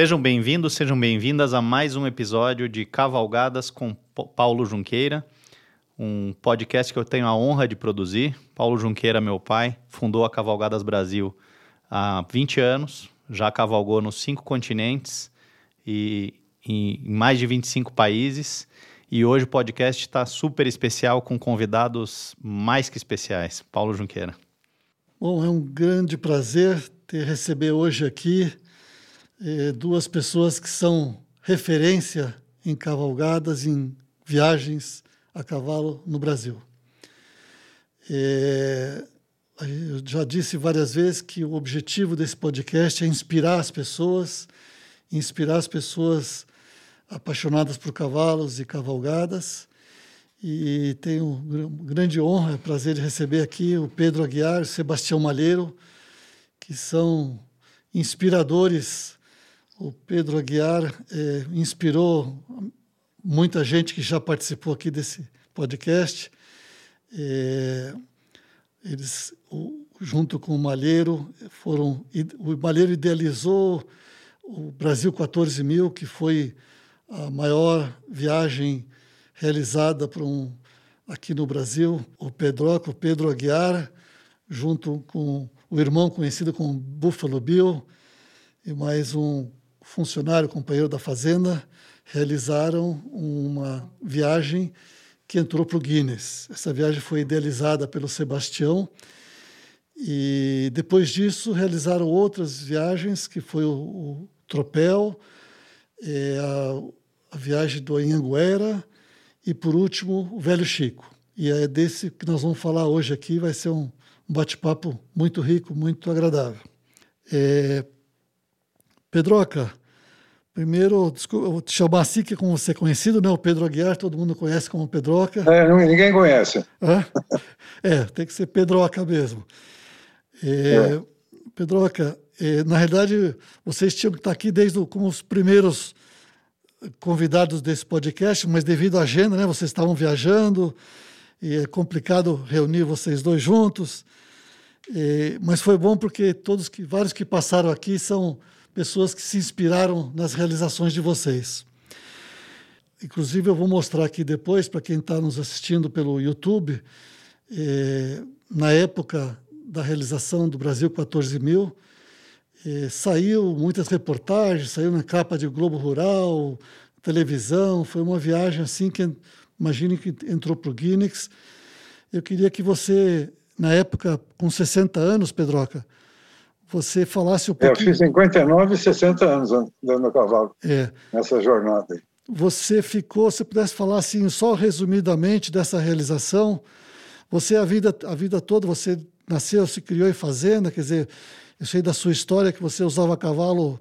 Sejam bem-vindos, sejam bem-vindas a mais um episódio de Cavalgadas com Paulo Junqueira, um podcast que eu tenho a honra de produzir. Paulo Junqueira, meu pai, fundou a Cavalgadas Brasil há 20 anos, já cavalgou nos cinco continentes e em mais de 25 países. E hoje o podcast está super especial com convidados mais que especiais. Paulo Junqueira. Bom, é um grande prazer ter receber hoje aqui eh, duas pessoas que são referência em cavalgadas, em viagens a cavalo no Brasil. Eh, eu já disse várias vezes que o objetivo desse podcast é inspirar as pessoas, inspirar as pessoas apaixonadas por cavalos e cavalgadas. E tenho grande honra, prazer de receber aqui o Pedro Aguiar, o Sebastião Malheiro, que são inspiradores o Pedro Aguiar é, inspirou muita gente que já participou aqui desse podcast. É, eles, o, junto com o Malheiro, foram. O Malheiro idealizou o Brasil 14 mil, que foi a maior viagem realizada por um, aqui no Brasil. O Pedroca, o Pedro Aguiar, junto com o irmão conhecido como Buffalo Bill, e mais um funcionário, companheiro da fazenda, realizaram uma viagem que entrou para o Guinness. Essa viagem foi idealizada pelo Sebastião e depois disso realizaram outras viagens, que foi o, o Tropel, é, a, a, viagem do Anhanguera e, por último, o Velho Chico. E é desse que nós vamos falar hoje aqui, vai ser um, um bate-papo muito rico, muito agradável. É, Pedroca, primeiro, desculpa, chamar assim, que como você é conhecido, né? O Pedro Aguiar, todo mundo conhece como Pedroca. É, não, ninguém conhece. É? é, tem que ser Pedroca mesmo. É, é. Pedroca, é, na realidade, vocês tinham que estar aqui desde o, como os primeiros convidados desse podcast, mas devido à agenda, né? Vocês estavam viajando e é complicado reunir vocês dois juntos. É, mas foi bom porque todos que vários que passaram aqui são pessoas que se inspiraram nas realizações de vocês. Inclusive, eu vou mostrar aqui depois, para quem está nos assistindo pelo YouTube, eh, na época da realização do Brasil 14 mil, eh, saiu muitas reportagens, saiu na capa de Globo Rural, televisão, foi uma viagem assim que, imagine que entrou para o Guinness. Eu queria que você, na época, com 60 anos, Pedroca, você falasse um pouquinho. Eu fiz 59 e 60 anos andando a cavalo é. nessa jornada. Você ficou, se pudesse falar assim, só resumidamente dessa realização, você a vida, a vida toda, você nasceu, se criou em fazenda, quer dizer, eu sei da sua história que você usava cavalo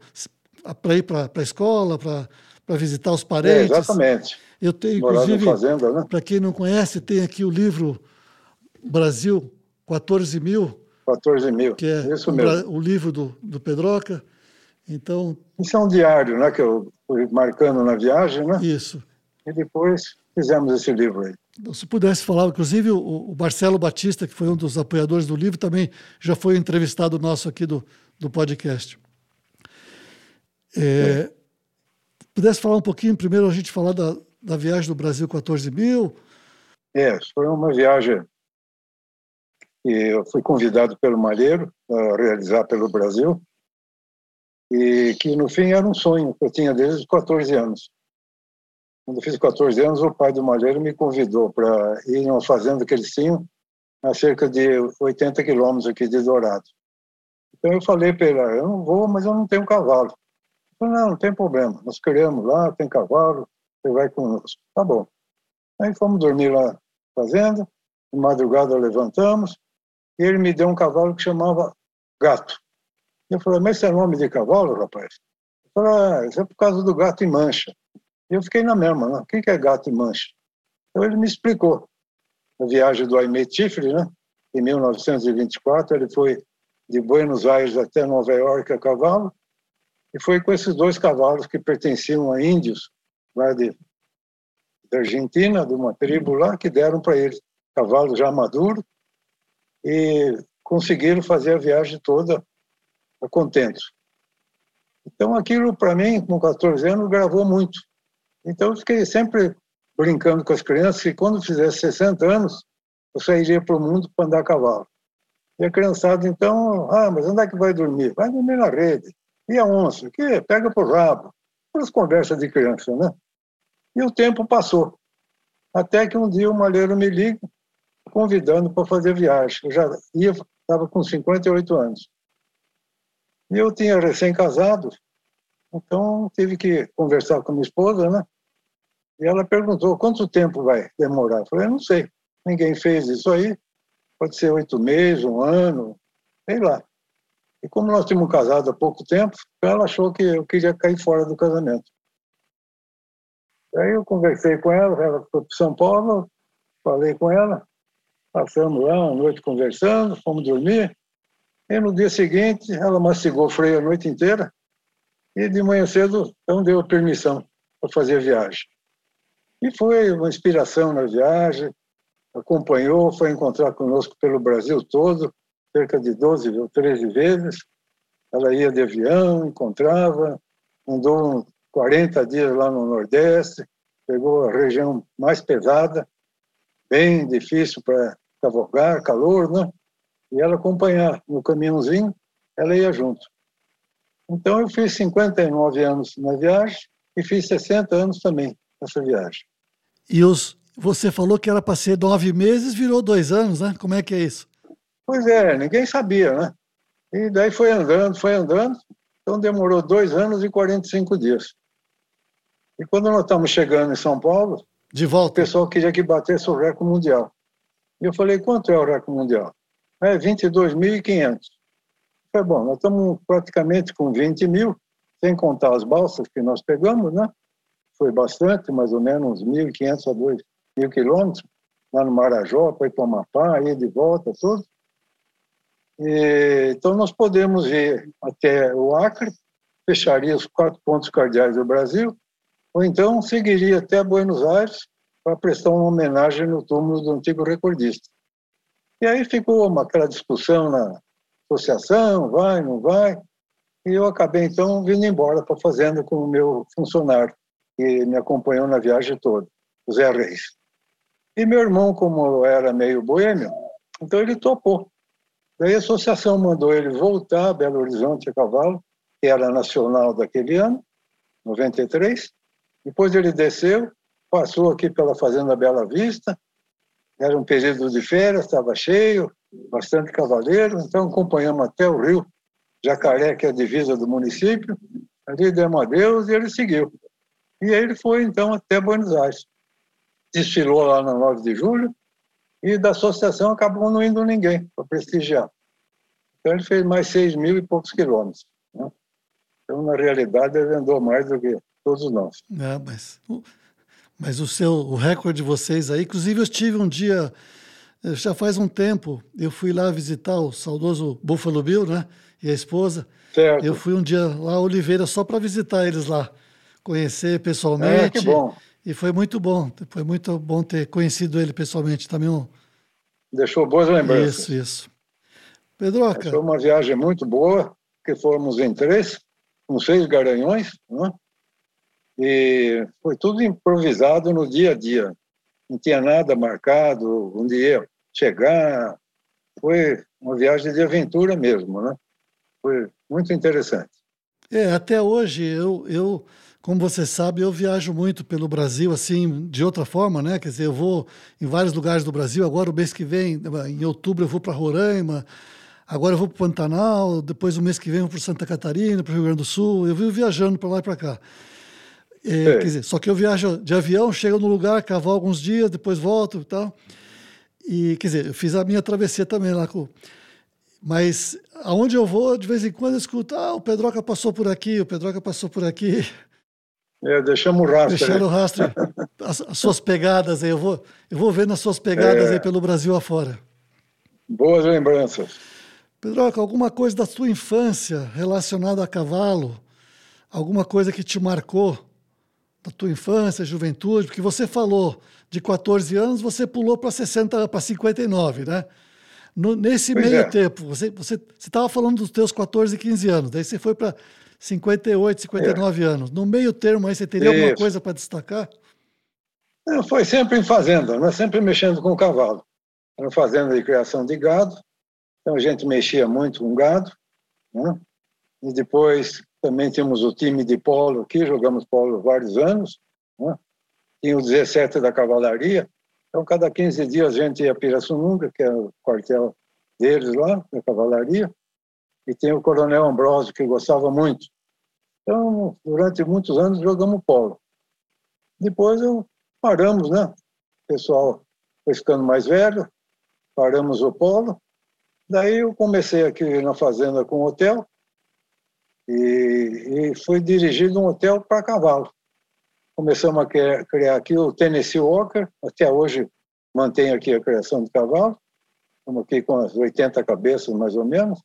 para ir para a escola, para visitar os parentes. É, exatamente. Eu tenho, inclusive, né? para quem não conhece, tem aqui o livro Brasil 14 mil, 14 mil. Que é Isso mesmo. o livro do, do Pedroca. Então. Isso é um diário, né? Que eu fui marcando na viagem, né? Isso. E depois fizemos esse livro aí. Então, se pudesse falar, inclusive o, o, Marcelo Batista, que foi um dos apoiadores do livro, também já foi entrevistado nosso aqui do, do podcast. É, pudesse falar um pouquinho, primeiro a gente falar da, da viagem do Brasil 14 mil. É, foi uma viagem que eu fui convidado pelo Malheiro a realizar pelo Brasil e que no fim era um sonho que eu tinha desde os 14 anos. Quando eu fiz 14 anos, o pai do Malheiro me convidou para ir em uma fazenda que eles tinham a cerca de 80 quilômetros aqui de Dourado. Então eu falei para ele, ah, eu não vou, mas eu não tenho cavalo. Ele falou, não, não tem problema, nós queremos lá, tem cavalo, você vai conosco. Tá bom. Aí fomos dormir lá na fazenda, de madrugada levantamos, ele me deu um cavalo que chamava Gato. Eu falei, mas esse é nome de cavalo, rapaz? Eu falei, ah, isso é por causa do gato em mancha. E eu fiquei na mesma, né? o que é gato em mancha? Então ele me explicou. A viagem do Aimé Tifre, né? em 1924, ele foi de Buenos Aires até Nova York a cavalo, e foi com esses dois cavalos que pertenciam a índios lá de, da Argentina, de uma tribo lá, que deram para ele cavalo já maduro, e conseguiram fazer a viagem toda contentes. Então, aquilo, para mim, com 14 anos, gravou muito. Então, eu fiquei sempre brincando com as crianças que quando fizesse 60 anos, eu sairia para o mundo para andar a cavalo. E a criançada, então, ah, mas onde é que vai dormir? Vai dormir na rede. E a onça? Que pega por rabo. Aquelas conversas de criança, né? E o tempo passou. Até que um dia o malheiro me liga, convidando para fazer viagem. Eu já ia, estava com 58 anos. E eu tinha recém-casado, então tive que conversar com minha esposa, né? E ela perguntou quanto tempo vai demorar. Eu falei, não sei, ninguém fez isso aí. Pode ser oito meses, um ano, sei lá. E como nós tínhamos casado há pouco tempo, ela achou que eu queria cair fora do casamento. Aí eu conversei com ela, ela foi para São Paulo, falei com ela, passamos lá uma noite conversando, fomos dormir. E no dia seguinte, ela mastigou freio a noite inteira e de manhã cedo, então, deu permissão para fazer a viagem. E foi uma inspiração na viagem, acompanhou, foi encontrar conosco pelo Brasil todo, cerca de 12 ou 13 vezes. Ela ia de avião, encontrava, andou 40 dias lá no Nordeste, pegou a região mais pesada, bem difícil para cavalgar, calor, né? E ela acompanhar no caminhãozinho, ela ia junto. Então eu fiz 59 anos na viagem e fiz 60 anos também nessa viagem. E os, você falou que era para ser nove meses, virou dois anos, né? Como é que é isso? Pois é, ninguém sabia, né? E daí foi andando, foi andando, então demorou dois anos e 45 dias. E quando nós estamos chegando em São Paulo, de volta. o pessoal queria que batesse o recorde mundial. E eu falei, quanto é o recorde mundial? É 22.500. Foi bom, nós estamos praticamente com 20 mil, sem contar as balsas que nós pegamos, né? Foi bastante, mais ou menos 1.500 a 2.000 quilômetros, lá no Marajó, para ir para o Amapá, aí de volta, tudo. E, então, nós podemos ir até o Acre, fecharia os quatro pontos cardeais do Brasil, ou então seguiria até Buenos Aires para prestar uma homenagem no túmulo do antigo recordista. E aí ficou uma, aquela discussão na associação, vai, não vai, e eu acabei então vindo embora para a fazenda com o meu funcionário, que me acompanhou na viagem toda, o Zé Reis. E meu irmão, como era meio boêmio, então ele topou. Daí a associação mandou ele voltar a Belo Horizonte a cavalo, que era nacional daquele ano, 93. Depois ele desceu, passou aqui pela Fazenda Bela Vista, era um período de férias, estava cheio, bastante cavaleiro, então acompanhamos até o rio Jacaré, que é a divisa do município, ali demos adeus e ele seguiu. E aí ele foi então até Buenos Aires. Desfilou lá no 9 de julho, e da associação acabou não indo ninguém para prestigiar. Então ele fez mais seis mil e poucos quilômetros. Né? Então, na realidade, ele andou mais do que todos nós. É, mas, mas o seu o recorde de vocês aí, inclusive eu estive um dia, eh, já faz um tempo, eu fui lá visitar o saudoso Buffalo Bill, né? E a esposa. Certo. Eu fui um dia lá a Oliveira só para visitar eles lá, conhecer pessoalmente. É, que bom. E foi muito bom, foi muito bom ter conhecido ele pessoalmente também. Um... Deixou boas lembranças. Isso, isso. Pedroca. Foi uma viagem muito boa, que fomos em três, com seis garanhões, né? E foi tudo improvisado no dia a dia. Não tinha nada marcado, onde ia chegar. Foi uma viagem de aventura mesmo, né? Foi muito interessante. É, até hoje eu, eu como você sabe, eu viajo muito pelo Brasil, assim, de outra forma, né? Quer dizer, eu vou em vários lugares do Brasil. Agora, o mês que vem, em outubro, eu vou para Roraima. Agora eu vou para o Pantanal. Depois, o mês que vem, eu vou para Santa Catarina, para o Rio Grande do Sul. Eu vivo viajando para lá e para cá. É, quer dizer, só que eu viajo de avião, chego no lugar, cavalo alguns dias, depois volto e tal. E, quer dizer, eu fiz a minha travessia também lá com... Mas aonde eu vou, de vez em quando eu escuto, ah, o Pedroca passou por aqui, o Pedroca passou por aqui. É, deixamos o rastro. Deixaram o rastro, as, as, suas pegadas aí. Eu vou, eu vou vendo as suas pegadas é, aí pelo Brasil afora. Boas lembranças. Pedroca, alguma coisa da sua infância relacionada a cavalo? Alguma coisa que te marcou da tua infância, juventude? Porque você falou de 14 anos, você pulou para 60, para 59, né? No, nesse pois meio é. tempo, você estava você, você falando dos teus 14, 15 anos, daí você foi para 58, 59 é. anos. No meio termo aí, você teria Isso. alguma coisa para destacar? É, foi sempre em fazenda, né? sempre mexendo com o cavalo. Era fazenda de criação de gado, então a gente mexia muito com gado. Né? E depois também tínhamos o time de polo aqui, jogamos polo vários anos. Né? Tinha o 17 da cavalaria. Então, cada 15 dias a gente ia a Pirassununga, que é o quartel deles lá, da cavalaria. E tem o coronel Ambrosio, que gostava muito. Então, durante muitos anos jogamos polo. Depois eu paramos, né? O pessoal foi ficando mais velho, paramos o polo. Daí eu comecei aqui na fazenda com hotel e, e fui dirigido um hotel para cavalo. Começamos a criar aqui o Tennessee Walker, até hoje mantém aqui a criação de cavalo. Estamos aqui com as 80 cabeças, mais ou menos.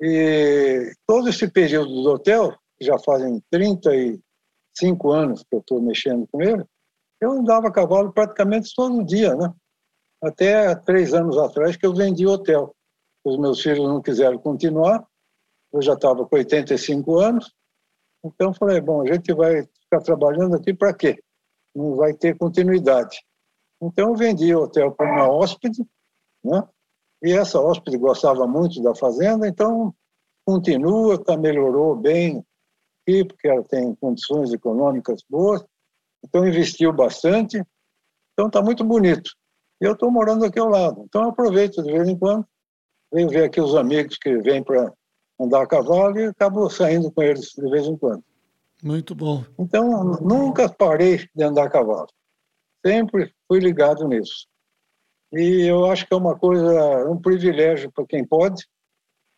E todo esse período do hotel, já fazem 35 anos que eu estou mexendo com ele, eu andava a cavalo praticamente todo dia, né? Até três anos atrás que eu vendi o hotel. Os meus filhos não quiseram continuar, eu já estava com 85 anos, então falei, bom, a gente vai ficar trabalhando aqui para quê? Não vai ter continuidade. Então eu vendi o hotel para uma hóspede, né? E essa hóspede gostava muito da fazenda, então continua, tá, melhorou bem aqui, porque ela tem condições econômicas boas, então investiu bastante, então está muito bonito. E eu estou morando aqui ao lado, então eu aproveito de vez em quando, venho ver aqui os amigos que vêm para andar a cavalo e acabo saindo com eles de vez em quando. Muito bom. Então, nunca parei de andar a cavalo. Sempre fui ligado nisso. E eu acho que é uma coisa, um privilégio para quem pode,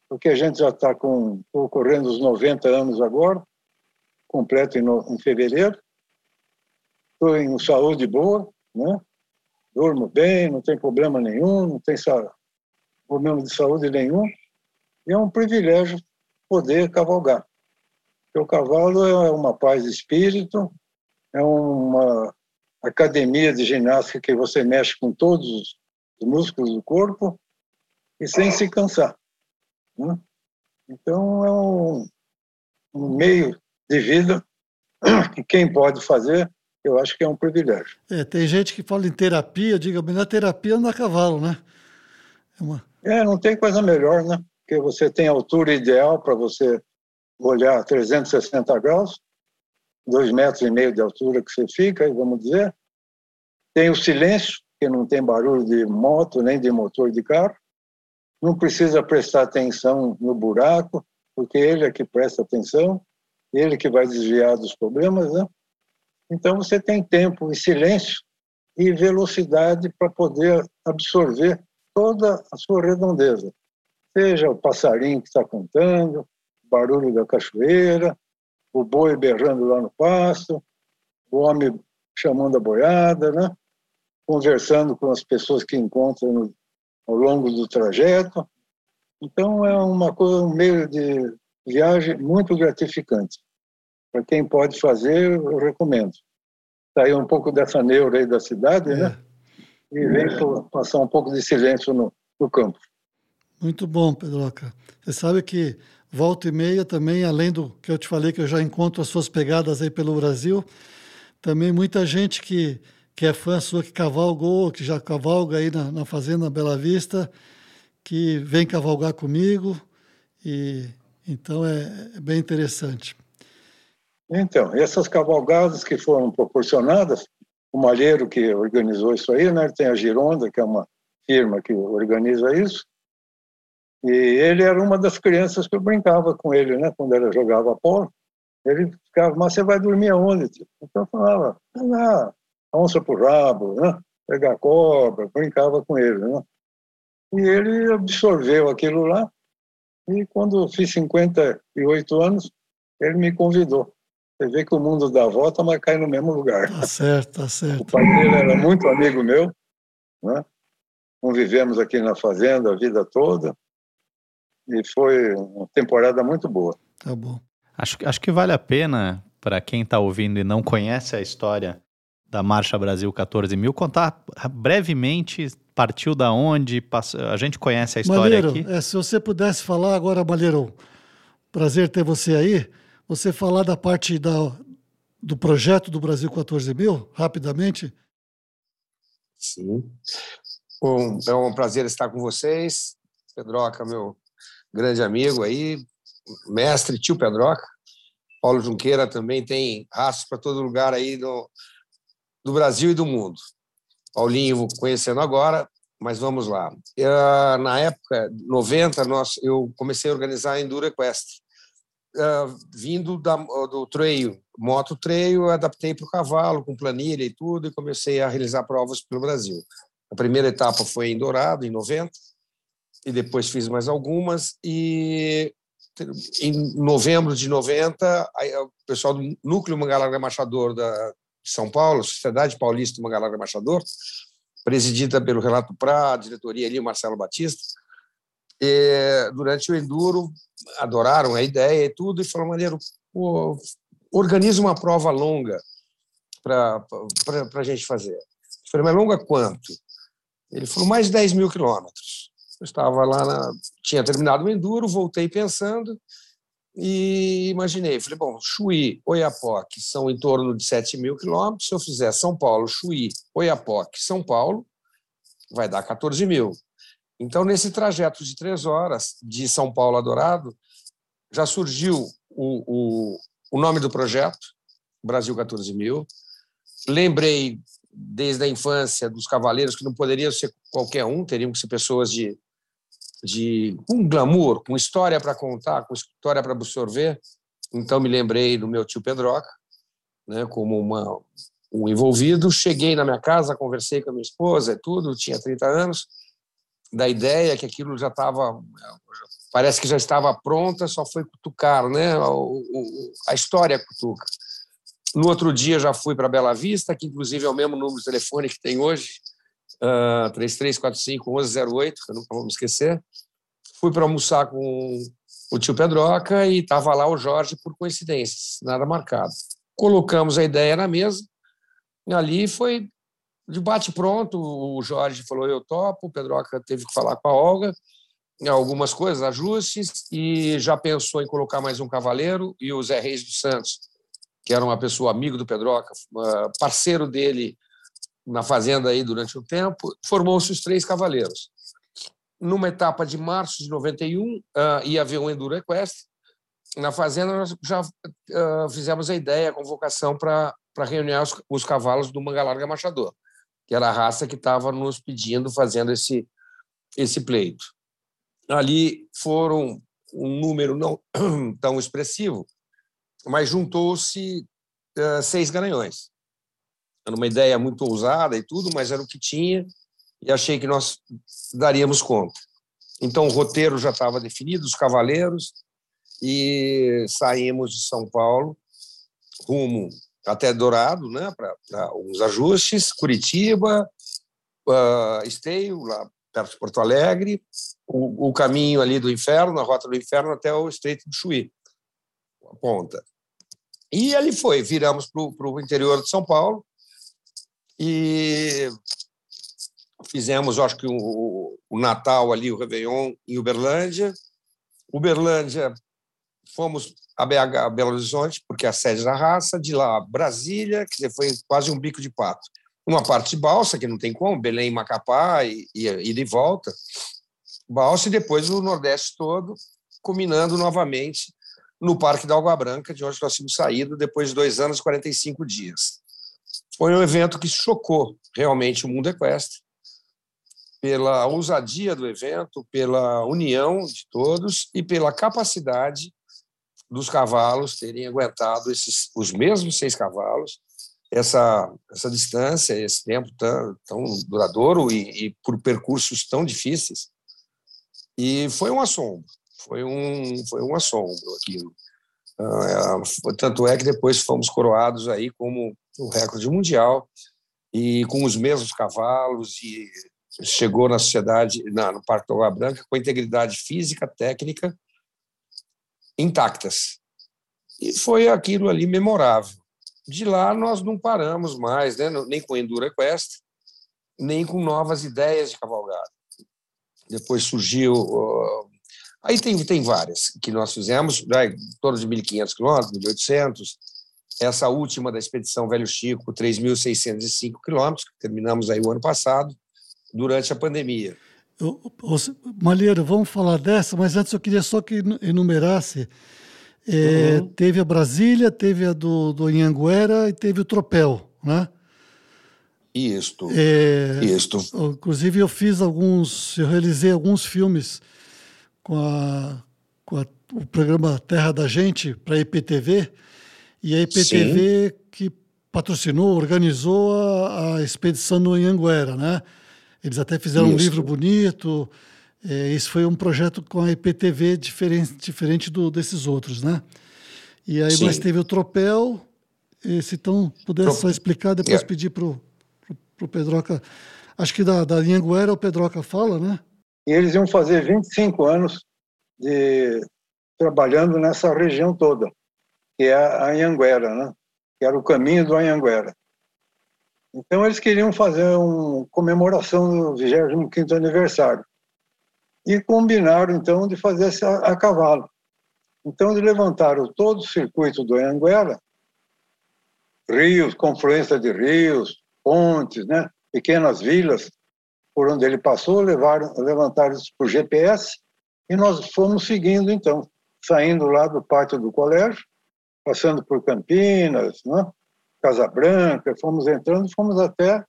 porque a gente já está com correndo os 90 anos agora, completo em, no, em fevereiro. Estou em saúde boa, né? Durmo bem, não tem problema nenhum, não tem problema de saúde nenhum. E é um privilégio poder cavalgar. Porque o cavalo é uma paz de espírito, é uma academia de ginástica que você mexe com todos os músculos do corpo e sem se cansar. Né? Então, é um, um meio de vida que quem pode fazer, eu acho que é um privilégio. É, tem gente que fala em terapia, diga, melhor terapia andar a cavalo, né? É, uma... é, não tem coisa melhor, né? Porque você tem a altura ideal para você olhar 360 graus, dois metros e meio de altura que você fica, vamos dizer. Tem o silêncio, que não tem barulho de moto nem de motor de carro não precisa prestar atenção no buraco, porque ele é que presta atenção, ele que vai desviar dos problemas, né? Então você tem tempo e silêncio e velocidade para poder absorver toda a sua redondeza. Seja o passarinho que está cantando, o barulho da cachoeira, o boi berrando lá no pasto, o homem chamando a boiada, né? conversando com as pessoas que encontram no, ao longo do trajeto. Então é uma coisa, um meio de viagem muito gratificante. Para quem pode fazer, eu recomendo. Sair um pouco dessa neura aí da cidade, né? é. E vem é. passar um pouco de silêncio no, no campo. Muito bom, Pedroca. Você sabe que volta e meia também, além do que eu te falei, que eu já encontro as suas pegadas aí pelo Brasil, também muita gente que que é fã sua, que cavalgou, que já cavalga aí na, na Fazenda Bela Vista, que vem cavalgar comigo, e então é, é bem interessante. Então, essas cavalgadas que foram proporcionadas, o Malheiro que organizou isso aí, né? Tem a Gironda, que é uma firma que organiza isso. E ele era uma das crianças que eu brincava com ele, né? Quando ele jogava polo. Ele ficava, mas você vai dormir aonde? Então eu falava, ah, onça por rabo, né? pegar cobra, brincava com ele. Né? E ele absorveu aquilo lá, e quando fiz 58 anos, ele me convidou. Você vê que o mundo dá volta, mas cai no mesmo lugar. Tá certo, tá certo. O pai dele era muito amigo meu, né? Convivemos aqui na fazenda a vida toda, e foi uma temporada muito boa. Tá bom. Acho, acho que vale a pena, para quem está ouvindo e não conhece a história da Marcha Brasil 14 mil, contar brevemente, partiu da onde, a gente conhece a história Malheiro, aqui. É, se você pudesse falar agora, Malheiro, Prazer ter você aí. Você falar da parte da, do projeto do Brasil 14 mil, rapidamente? Sim. Bom, é um prazer estar com vocês. Pedroca, meu grande amigo aí, mestre, tio Pedroca. Paulo Junqueira também tem rastros para todo lugar aí do, do Brasil e do mundo. Paulinho conhecendo agora, mas vamos lá. Eu, na época, 90, nós, eu comecei a organizar a Enduro Equestre. Uh, vindo da, do treio, moto treio, adaptei para o cavalo, com planilha e tudo, e comecei a realizar provas pelo Brasil. A primeira etapa foi em Dourado, em 90, e depois fiz mais algumas, e em novembro de 90, o pessoal do Núcleo Mangalarga Machador da, de São Paulo, Sociedade Paulista Mangalarga Machador, presidida pelo Renato Prá, diretoria ali, o Marcelo Batista, e, durante o Enduro, adoraram a ideia e tudo, e falaram, maneiro, pô, organiza uma prova longa para a gente fazer. Eu falei, mas longa quanto? Ele falou, mais de 10 mil quilômetros. Eu estava lá, na, tinha terminado o Enduro, voltei pensando e imaginei, falei, bom, Chuí, Oiapoque são em torno de 7 mil quilômetros, se eu fizer São Paulo, Chuí, Oiapoque, São Paulo, vai dar 14 mil. Então, nesse trajeto de três horas, de São Paulo a Dourado, já surgiu o, o, o nome do projeto, Brasil 14 mil. Lembrei, desde a infância, dos cavaleiros, que não poderiam ser qualquer um, teriam que ser pessoas de de um glamour, com história para contar, com história para absorver. Então me lembrei do meu tio Pedroca, né, como uma, um envolvido. Cheguei na minha casa, conversei com a minha esposa tudo, tinha 30 anos, da ideia que aquilo já estava, parece que já estava pronta, só foi cutucar, né? O, o, a história cutuca. No outro dia já fui para Bela Vista, que inclusive é o mesmo número de telefone que tem hoje, uh, 3345-1108, que eu nunca vou me esquecer. Fui para almoçar com o tio Pedroca e estava lá o Jorge por coincidência, nada marcado. Colocamos a ideia na mesa, ali foi de bate-pronto. O Jorge falou: Eu topo. O Pedroca teve que falar com a Olga, algumas coisas, ajustes, e já pensou em colocar mais um cavaleiro. E o Zé Reis dos Santos, que era uma pessoa amigo do Pedroca, ah, parceiro dele na fazenda aí durante um tempo, formou-se os Três Cavaleiros. Numa etapa de março de 91, uh, ah, ia haver um Enduro Equestre. Na fazenda, nós já uh, fizemos a ideia, a convocação para reunir os, os, cavalos do Manga Larga Machador, que era a raça que estava nos pedindo, fazendo esse, esse pleito. Ali foram um número não tão expressivo, mas juntou-se uh, seis garanhões. Era uma ideia muito ousada e tudo, mas era o que tinha e achei que nós daríamos conta. Então, o roteiro já estava definido, os cavaleiros, e saímos de São Paulo rumo até Dourado, né, para uns ajustes, Curitiba, uh, Esteio, lá perto de Porto Alegre, o, o, caminho ali do inferno, a rota do inferno até o Estreito do Chuí, a ponta. E ali foi, viramos para o interior de São Paulo, e fizemos, acho que, o, o Natal ali, o Réveillon, em Uberlândia. Uberlândia, fomos a BH, Belo Horizonte, porque é a sede da raça, de lá Brasília, que foi quase um bico de pato. Uma parte de balsa, que não tem como, Belém, Macapá, e, e, e de volta. Balsa e depois o Nordeste todo, culminando novamente no Parque da Água Branca, de onde nós tínhamos saído depois de dois anos e 45 dias. Foi um evento que chocou realmente o mundo equestre, pela ousadia do evento, pela união de todos e pela capacidade dos cavalos terem aguentado esses, os mesmos seis cavalos, essa, essa distância, esse tempo tão, tão duradouro e, e por percursos tão difíceis. E foi um assombro, foi um, foi um assombro aquilo. Ah, é, tanto é que depois fomos coroados aí como o recorde mundial e com os mesmos cavalos e chegou na sociedade, na, no Parque da Branca, com integridade física, técnica intactas. E foi aquilo ali memorável. De lá nós não paramos mais, né? nem com Enduro Equestre, nem com novas ideias de cavalgada. Depois surgiu uh, Aí tem, tem várias que nós fizemos, né, em torno de 1.500 quilômetros, 1.800. Essa última da expedição Velho Chico, 3.605 quilômetros, que terminamos aí o ano passado, durante a pandemia. Malheiro, vamos falar dessa, mas antes eu queria só que enumerasse. É, uhum. Teve a Brasília, teve a do, do Inhanguera e teve o Tropel, né? Isto. É, Isto. Inclusive, eu fiz alguns, eu realizei alguns filmes com, a, com a, o programa Terra da Gente para a IPTV, e a IPTV Sim. que patrocinou, organizou a, a expedição no Anhanguera, né? Eles até fizeram Isso. um livro bonito. É, esse foi um projeto com a IPTV diferente, diferente do, desses outros, né? E aí, Sim. mas teve o Tropel. E, se então pudesse só explicar, depois yeah. pedir para o Pedroca. Acho que da, da Anhanguera o Pedroca fala, né? E eles iam fazer 25 anos de trabalhando nessa região toda, que é a Anhanguera, né? que era o caminho do Anhanguera. Então eles queriam fazer uma comemoração do 25º aniversário. E combinaram então de fazer essa a cavalo. Então eles levantaram todo o circuito do Anhanguera, rios, confluência de rios, pontes, né? pequenas vilas, por onde ele passou, levaram, levantaram isso por GPS e nós fomos seguindo, então, saindo lá do pátio do colégio, passando por Campinas, né? Casa Branca, fomos entrando, fomos até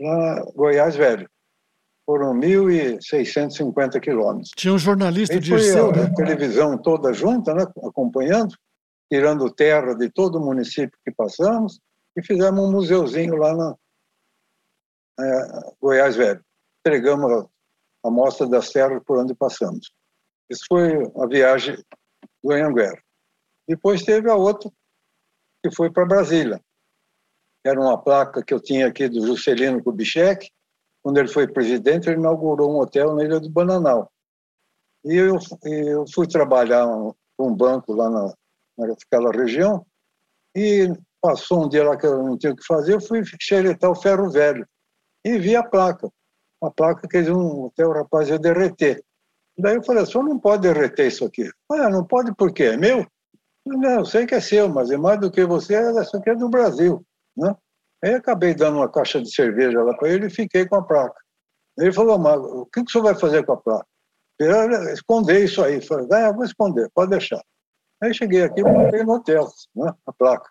lá, Goiás Velho. Foram 1.650 quilômetros. Tinha um jornalista de né? A televisão toda junta, né? acompanhando, tirando terra de todo o município que passamos, e fizemos um museuzinho lá na é, Goiás Velho entregamos a amostra das terras por onde passamos. Isso foi a viagem do Anhanguera. Depois teve a outra, que foi para Brasília. Era uma placa que eu tinha aqui do Juscelino Kubitschek. Quando ele foi presidente, ele inaugurou um hotel na Ilha do Bananal. E eu, eu fui trabalhar um, um banco lá na, naquela região e passou um dia lá que eu não tinha o que fazer, eu fui xeretar o ferro velho e vi a placa uma placa que eles iam, até o rapaz ia derreter. Daí eu falei, o senhor não pode derreter isso aqui. Ah, não pode por quê? É meu? Não, eu sei que é seu, mas é mais do que você, isso aqui é do Brasil. Né? Aí acabei dando uma caixa de cerveja lá para ele e fiquei com a placa. Ele falou, mas o que, que o senhor vai fazer com a placa? Eu esconder isso aí. falei, ah, vou esconder, pode deixar. Aí cheguei aqui e botei no hotel, né, a placa.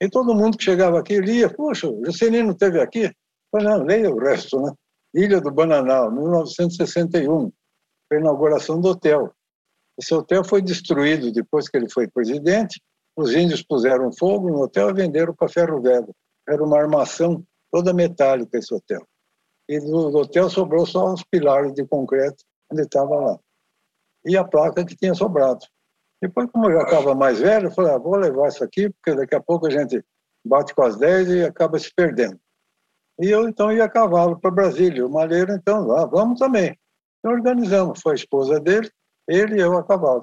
E todo mundo que chegava aqui lia, poxa, o Juscelino esteve aqui? Eu falei, não, leia o resto, né? Ilha do Bananal, 1961, a inauguração do hotel. Esse hotel foi destruído depois que ele foi presidente. Os índios puseram fogo no hotel e venderam para ferro velho. Era uma armação toda metálica esse hotel. E do hotel sobrou só os pilares de concreto onde estava lá. E a placa que tinha sobrado. Depois, como eu já estava mais velho, eu falei, ah, vou levar isso aqui, porque daqui a pouco a gente bate com as 10 e acaba se perdendo. E eu então ia a cavalo para Brasília. O Malheiro, então, lá, vamos também. Então organizamos, foi a esposa dele, ele e eu a cavalo.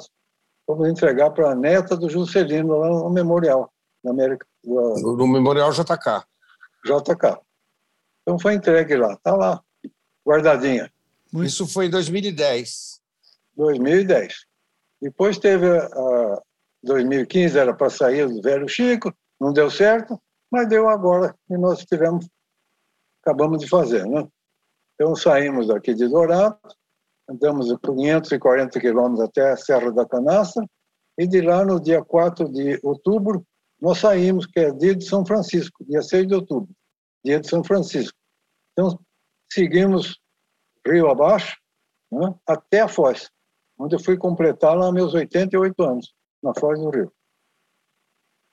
Vamos entregar para a neta do Juscelino lá no memorial, na América. No, no memorial JK. JK. Então foi entregue lá, está lá, guardadinha. Isso foi em 2010. 2010. Depois teve a 2015, era para sair do velho Chico, não deu certo, mas deu agora e nós tivemos acabamos de fazer. Né? Então saímos daqui de Dourado, andamos 540 quilômetros até a Serra da Canastra, e de lá, no dia 4 de outubro, nós saímos, que é dia de São Francisco, dia 6 de outubro, dia de São Francisco. Então, seguimos rio abaixo, né, até a Foz, onde eu fui completar lá meus 88 anos, na Foz do Rio.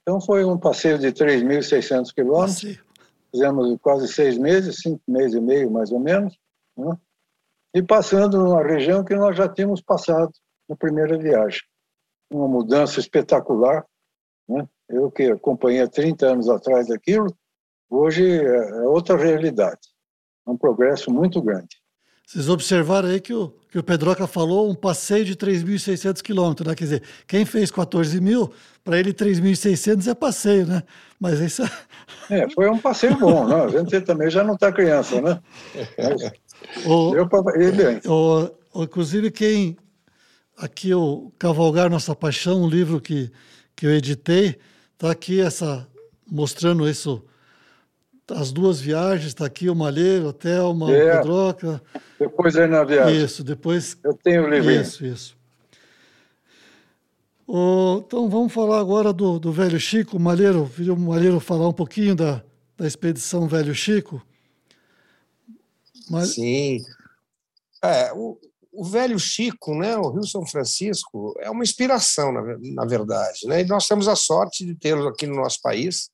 Então, foi um passeio de 3.600 quilômetros, fizemos quase seis meses, cinco meses e meio mais ou menos, né? e passando numa região que nós já tínhamos passado na primeira viagem. Uma mudança espetacular. Né? Eu que acompanhei há 30 anos atrás daquilo, hoje é outra realidade. É um progresso muito grande. Vocês observaram aí que o, que o Pedroca falou um passeio de 3.600 quilômetros, né? Quer dizer, quem fez 14 mil, para ele 3.600 é passeio, né? Mas isso é... é... foi um passeio bom, né? A gente também já não está criança, né? O, deu para ir bem. O, inclusive, quem... aqui o Cavalgar Nossa Paixão, um livro que, que eu editei, está aqui essa mostrando isso as duas viagens, está aqui o Malheiro, a Thelma, é. Pedroca. Depois aí na viagem. Isso, depois. Eu tenho o livro. Isso, isso. Oh, então vamos falar agora do, do Velho Chico. O Malheiro, o Malheiro falar um pouquinho da, da expedição Velho Chico. Mas... Sim. É, o, o Velho Chico, né, o Rio São Francisco, é uma inspiração, na, na verdade. Né? E nós temos a sorte de tê-lo aqui no nosso país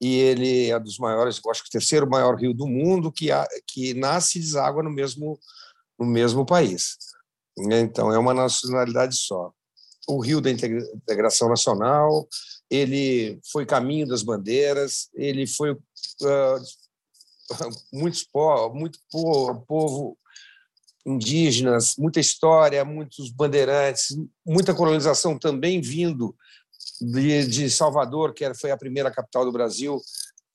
e ele é dos maiores, acho que o terceiro maior rio do mundo que, há, que nasce e deságua no mesmo, no mesmo país. Então, é uma nacionalidade só. O rio da integração nacional, ele foi caminho das bandeiras, ele foi uh, muitos po muito po povo indígenas, muita história, muitos bandeirantes, muita colonização também vindo de, de Salvador, que foi a primeira capital do Brasil,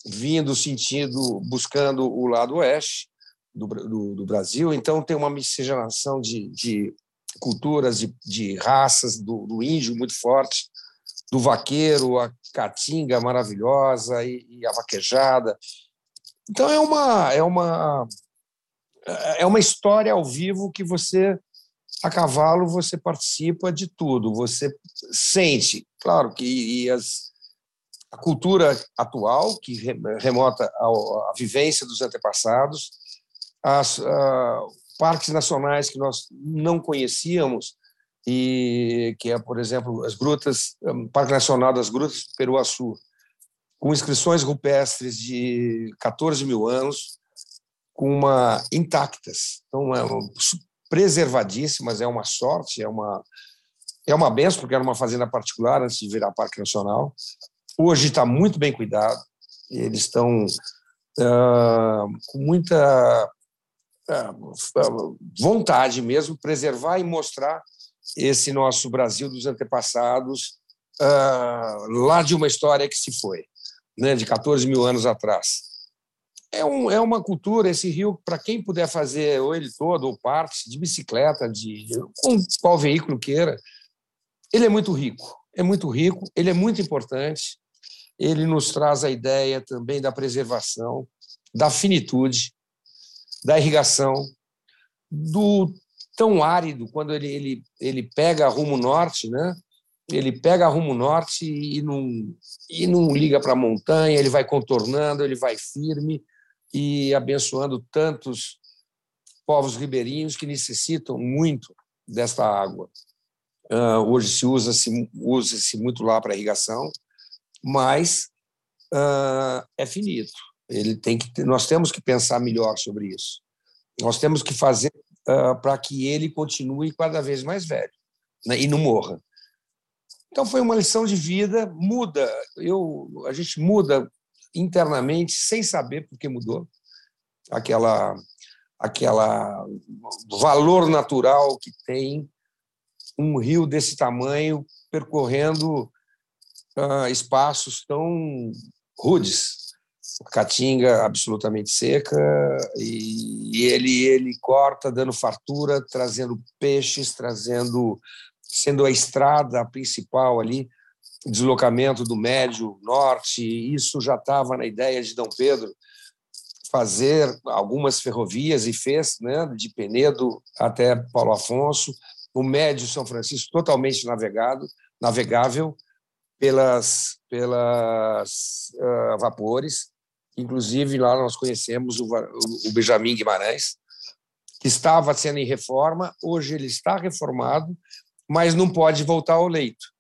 vindo sentido, buscando o lado oeste do, do, do Brasil. Então, tem uma miscigenação de, de culturas, de, de raças, do, do, índio muito forte, do vaqueiro, a caatinga maravilhosa e, e a vaquejada. Então, é uma, é, uma, é uma história ao vivo que você a cavalo você participa de tudo, você sente, claro que as, a cultura atual, que remota à vivência dos antepassados, as uh, parques nacionais que nós não conhecíamos, e que é, por exemplo, as grutas, um, Parque Nacional das Grutas do Peruaçu, com inscrições rupestres de 14 mil anos, com uma intactas. Então, é preservadíssimas, é uma sorte, é uma, é uma benção, porque era uma fazenda particular antes de virar Parque Nacional. Hoje está muito bem cuidado, eles estão uh, com muita uh, vontade mesmo, preservar e mostrar esse nosso Brasil dos antepassados, uh, lá de uma história que se foi, né, de 14 mil anos atrás é, um, é uma cultura, esse rio, para quem puder fazer ou ele todo, ou parte, de bicicleta, de, de com qual veículo queira, ele é muito rico. É muito rico, ele é muito importante. Ele nos traz a ideia também da preservação, da finitude, da irrigação, do tão árido, quando ele, ele, ele pega rumo norte, né? ele pega rumo norte e não, e não liga para a montanha, ele vai contornando, ele vai firme, e abençoando tantos povos ribeirinhos que necessitam muito desta água. Uh, hoje se usa se usa se muito lá para irrigação, mas uh, é finito. Ele tem que nós temos que pensar melhor sobre isso. Nós temos que fazer uh, para que ele continue cada vez mais velho né, e não morra. Então foi uma lição de vida, muda. Eu a gente muda internamente, sem saber por que mudou, aquela, aquela valor natural que tem um rio desse tamanho percorrendo uh, espaços tão rudes. Caatinga absolutamente seca e ele ele corta dando fartura, trazendo peixes, trazendo sendo a estrada principal ali deslocamento do médio norte, isso já estava na ideia de Dom Pedro fazer algumas ferrovias e fez, né, de Penedo até Paulo Afonso, o médio São Francisco totalmente navegado, navegável pelas pelas uh, vapores, inclusive lá nós conhecemos o, o Benjamin Guimarães, que estava sendo em reforma, hoje ele está reformado, mas não pode voltar ao leito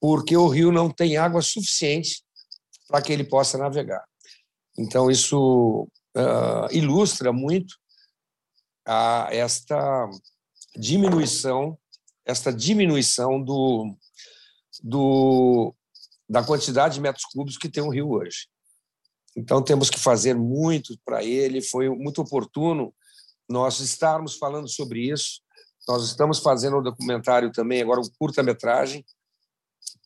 porque o rio não tem água suficiente para que ele possa navegar. Então, isso uh, ilustra muito a, esta diminuição, esta diminuição do, do, da quantidade de metros cúbicos que tem o rio hoje. Então, temos que fazer muito para ele. Foi muito oportuno nós estarmos falando sobre isso. Nós estamos fazendo um documentário também, agora um curta-metragem,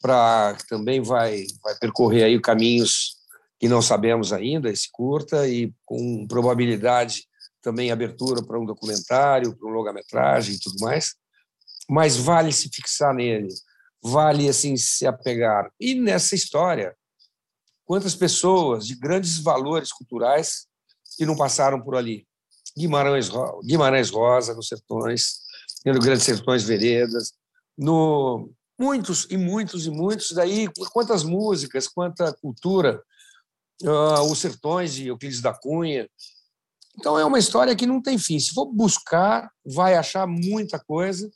para que também vai, vai percorrer aí caminhos que não sabemos ainda, esse curta, e com probabilidade também abertura para um documentário, para um longa-metragem e tudo mais. mas vale se fixar nele, vale assim se apegar. E nessa história, quantas pessoas de grandes valores culturais que não passaram por ali? Guimarães, Guimarães Rosa, nos Sertões, no Grandes Sertões Veredas, no muitos e muitos e muitos daí quantas músicas, quanta cultura, uh, os Sertões de Euclides da Cunha. Então é uma história que não tem fim. Se for buscar, vai achar muita coisa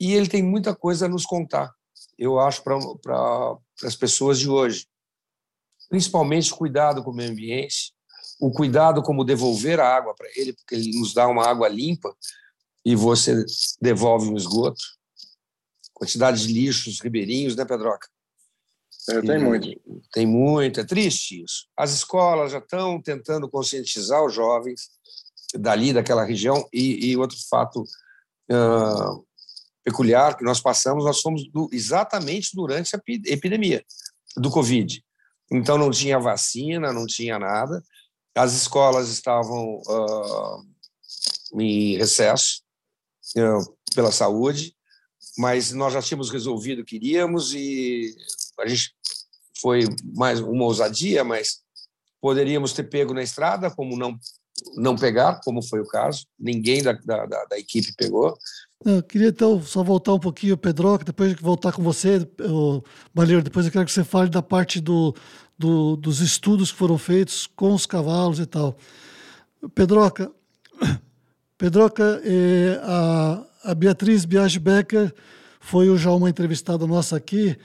e ele tem muita coisa a nos contar. Eu acho para as pessoas de hoje, principalmente cuidado com o meio ambiente, o cuidado como devolver a água para ele, porque ele nos dá uma água limpa e você devolve um esgoto. Quantidade de lixos ribeirinhos, né, Pedroca? É, tem muito. Tem muito, é triste isso. As escolas já estão tentando conscientizar os jovens dali, daquela região. E, e outro fato uh, peculiar que nós passamos, nós fomos do, exatamente durante a epidemia do Covid. Então não tinha vacina, não tinha nada as escolas estavam uh, em recesso uh, pela saúde, mas nós já tínhamos resolvido o que iríamos e a gente foi mais uma ousadia, mas poderíamos ter pego na estrada, como não não pegar, como foi o caso. Ninguém da, da, da equipe pegou. Eu queria então só voltar um pouquinho, Pedro, depois de voltar com você, Baleiro, depois eu quero que você fale da parte do, do, dos estudos que foram feitos com os cavalos e tal. Pedroca, Pedroca eh, a, a Beatriz Biagi Becker foi já uma entrevistada nossa aqui.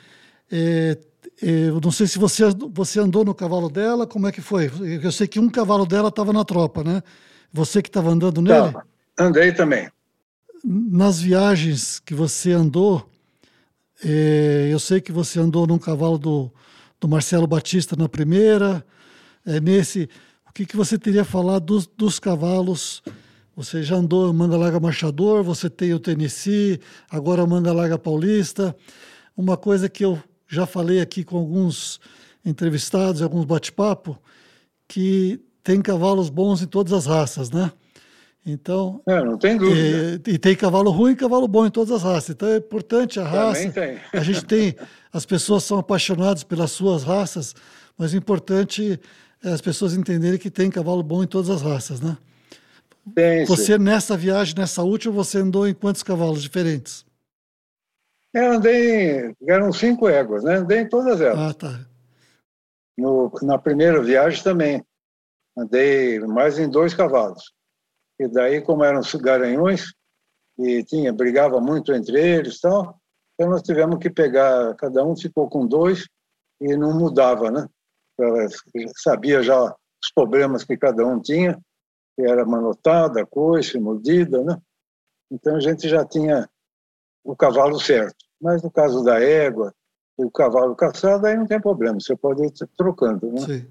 Eh, eh, eu não sei se você, você andou no cavalo dela, como é que foi? Eu sei que um cavalo dela estava na tropa, né? Você que estava andando nele? Tá, andei também. Nas viagens que você andou, eh, eu sei que você andou num cavalo do, do Marcelo Batista na primeira. É, nesse, o que, que você teria falado dos, dos cavalos? Você já andou Manga Larga Marchador, você tem o Tennessee, agora Manga Larga Paulista. Uma coisa que eu já falei aqui com alguns entrevistados, alguns bate-papo, que tem cavalos bons em todas as raças, né? Então, é, não tem dúvida. E, e, tem cavalo ruim e cavalo bom em todas as raças. Então é importante a raça. Também tem. A gente tem, as pessoas são apaixonadas pelas suas raças, mas é importante é, as pessoas entenderem que tem cavalo bom em todas as raças, né? Tem, você nessa viagem, nessa última, você andou em quantos cavalos diferentes? Eu andei, eram cinco éguas, né? Andei em todas elas. Ah, tá. No, na primeira viagem também. Andei mais em dois cavalos. E daí, como eram garanhões, e tinha, brigava muito entre eles tal, então nós tivemos que pegar, cada um ficou com dois e não mudava, né? sabia já os problemas que cada um tinha, que era manotada, coice, mordida, né? Então a gente já tinha o cavalo certo. Mas no caso da égua, o cavalo caçado, aí não tem problema, você pode ir trocando, né? Sim.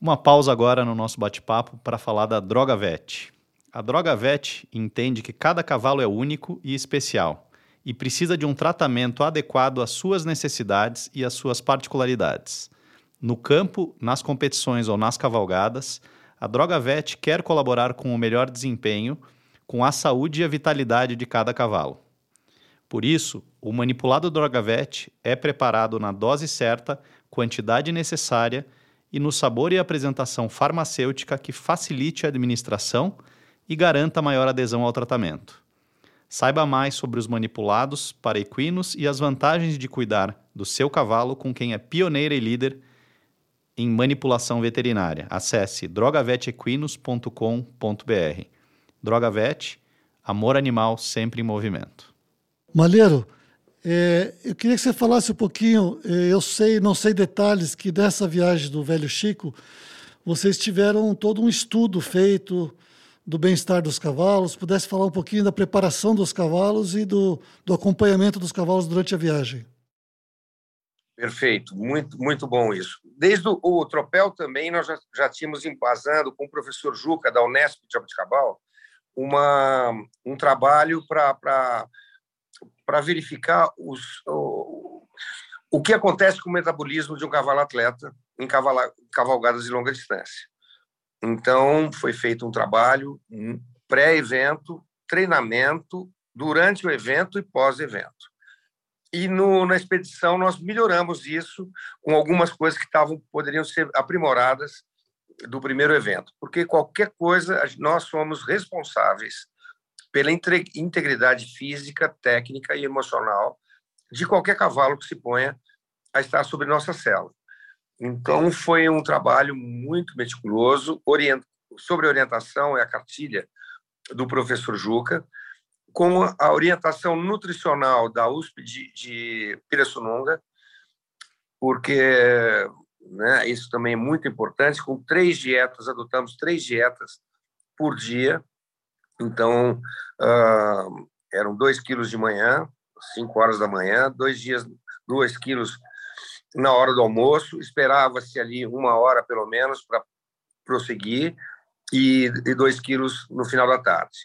Uma pausa agora no nosso bate-papo para falar da droga VET. A droga VET entende que cada cavalo é único e especial e precisa de um tratamento adequado às suas necessidades e às suas particularidades. No campo, nas competições ou nas cavalgadas, a droga VET quer colaborar com o melhor desempenho, com a saúde e a vitalidade de cada cavalo. Por isso, o manipulado droga VET é preparado na dose certa, quantidade necessária e no sabor e apresentação farmacêutica que facilite a administração e garanta maior adesão ao tratamento. Saiba mais sobre os manipulados para equinos e as vantagens de cuidar do seu cavalo com quem é pioneira e líder em manipulação veterinária. Acesse drogavetequinos.com.br. Drogavet, amor animal sempre em movimento. Malheiro, é, eu queria que você falasse um pouquinho, é, eu sei, não sei detalhes, que dessa viagem do Velho Chico, vocês tiveram todo um estudo feito do bem-estar dos cavalos, pudesse falar um pouquinho da preparação dos cavalos e do, do acompanhamento dos cavalos durante a viagem. Perfeito, muito, muito bom isso. Desde o, o tropel também, nós já, já tínhamos embasando com o professor Juca, da Unesp de Jabuticabal, uma, um trabalho para verificar os, o, o que acontece com o metabolismo de um cavalo atleta em cavala, cavalgadas de longa distância. Então, foi feito um trabalho, pré-evento, treinamento durante o evento e pós-evento. E no, na expedição nós melhoramos isso com algumas coisas que estavam poderiam ser aprimoradas do primeiro evento, porque qualquer coisa nós somos responsáveis pela integridade física, técnica e emocional de qualquer cavalo que se ponha a estar sobre nossa cela. Então foi um trabalho muito meticuloso, orient... sobre orientação e a cartilha do professor Juca, com a orientação nutricional da USP de, de Pirassununga, porque né, isso também é muito importante. Com três dietas, adotamos três dietas por dia. Então, uh, eram dois quilos de manhã, cinco horas da manhã, dois dias, dois quilos na hora do almoço. Esperava-se ali uma hora, pelo menos, para prosseguir, e, e dois quilos no final da tarde.